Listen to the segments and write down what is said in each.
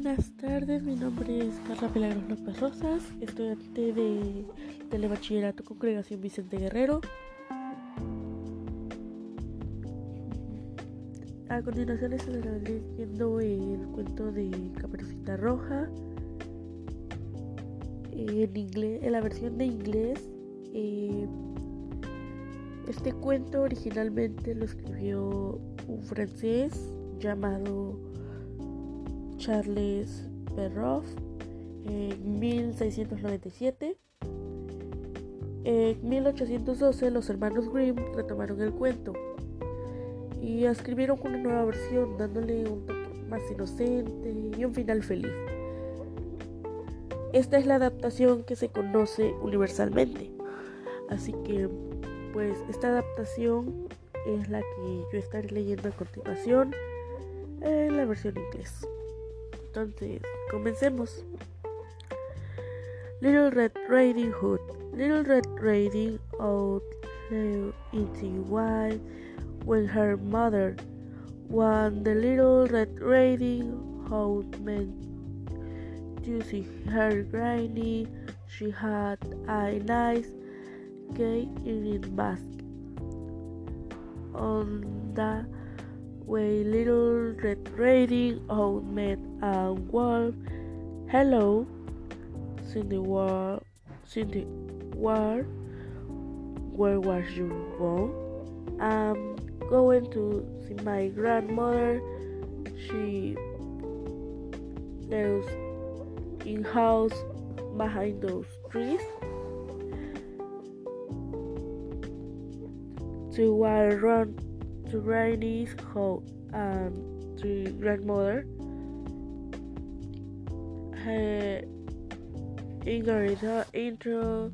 Buenas tardes, mi nombre es Carla Pelagros López Rosas, estudiante de Telebachillerato Congregación Vicente Guerrero. A continuación estaré leyendo el cuento de Caperucita Roja en inglés, en la versión de inglés. Eh, este cuento originalmente lo escribió un francés llamado Charles Perrault en 1697. En 1812 los hermanos Grimm retomaron el cuento y escribieron una nueva versión dándole un toque más inocente y un final feliz. Esta es la adaptación que se conoce universalmente. Así que, pues, esta adaptación es la que yo estaré leyendo a continuación en la versión inglés. Entonces, comencemos. Little Red Riding Hood. Little Red Riding Hood flew into wild when her mother, when the little Red Riding Hood meant see her granny, she had a nice gay earring basket on the way little red riding hood met a wolf. Hello, Cindy War, Cindy War, where was you born? I'm going to see my grandmother. She lives in house behind those trees. To run to Granny's house um, and to grandmother. Her Ingrid intro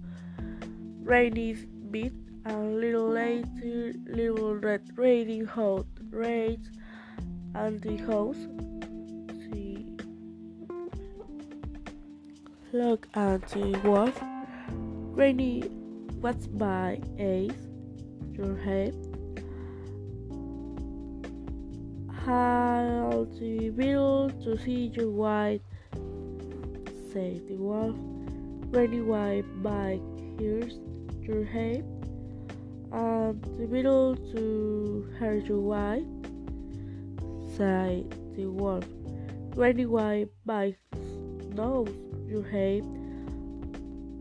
Rainy's beat and little later little red riding hood raids and the house. See look at the wolf. Rainy what's my ace your head. How the beetle to see you white, said the wolf. Rainy white by here's your head. And the beetle to hear you white, said the wolf. Rainy white by nose your head.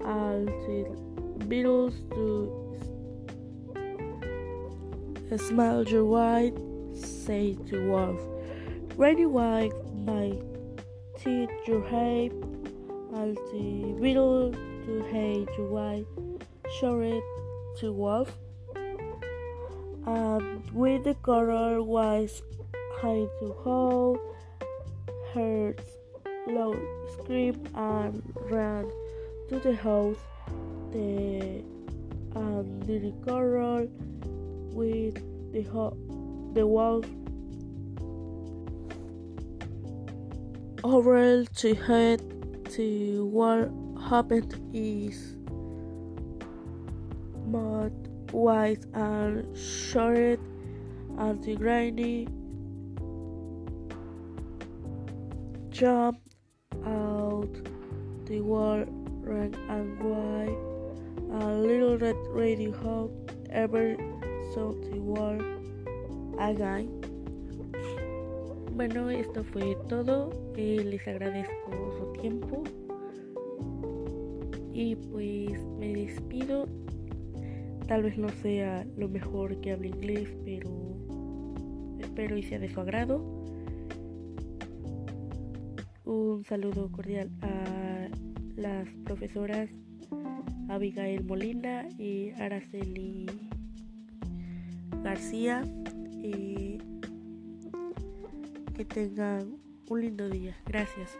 And the beetles to smell your white, said the wolf. Ready white, my teeth your head, and the beetle to hate your white, shouted the wolf. And with the color was high to hold, heard loud scream and ran to the house. The and the color with the, ho- the world. Over to head to what happened is mud white and short and the granny jumped out the wall red and white a little red riding hood ever saw the wall again bueno esto fue todo. Eh, les agradezco su tiempo. Y pues me despido. Tal vez no sea lo mejor que hable inglés pero espero y sea de su agrado. Un saludo cordial a las profesoras Abigail Molina y Araceli García. Eh, que tengan un lindo día. Gracias.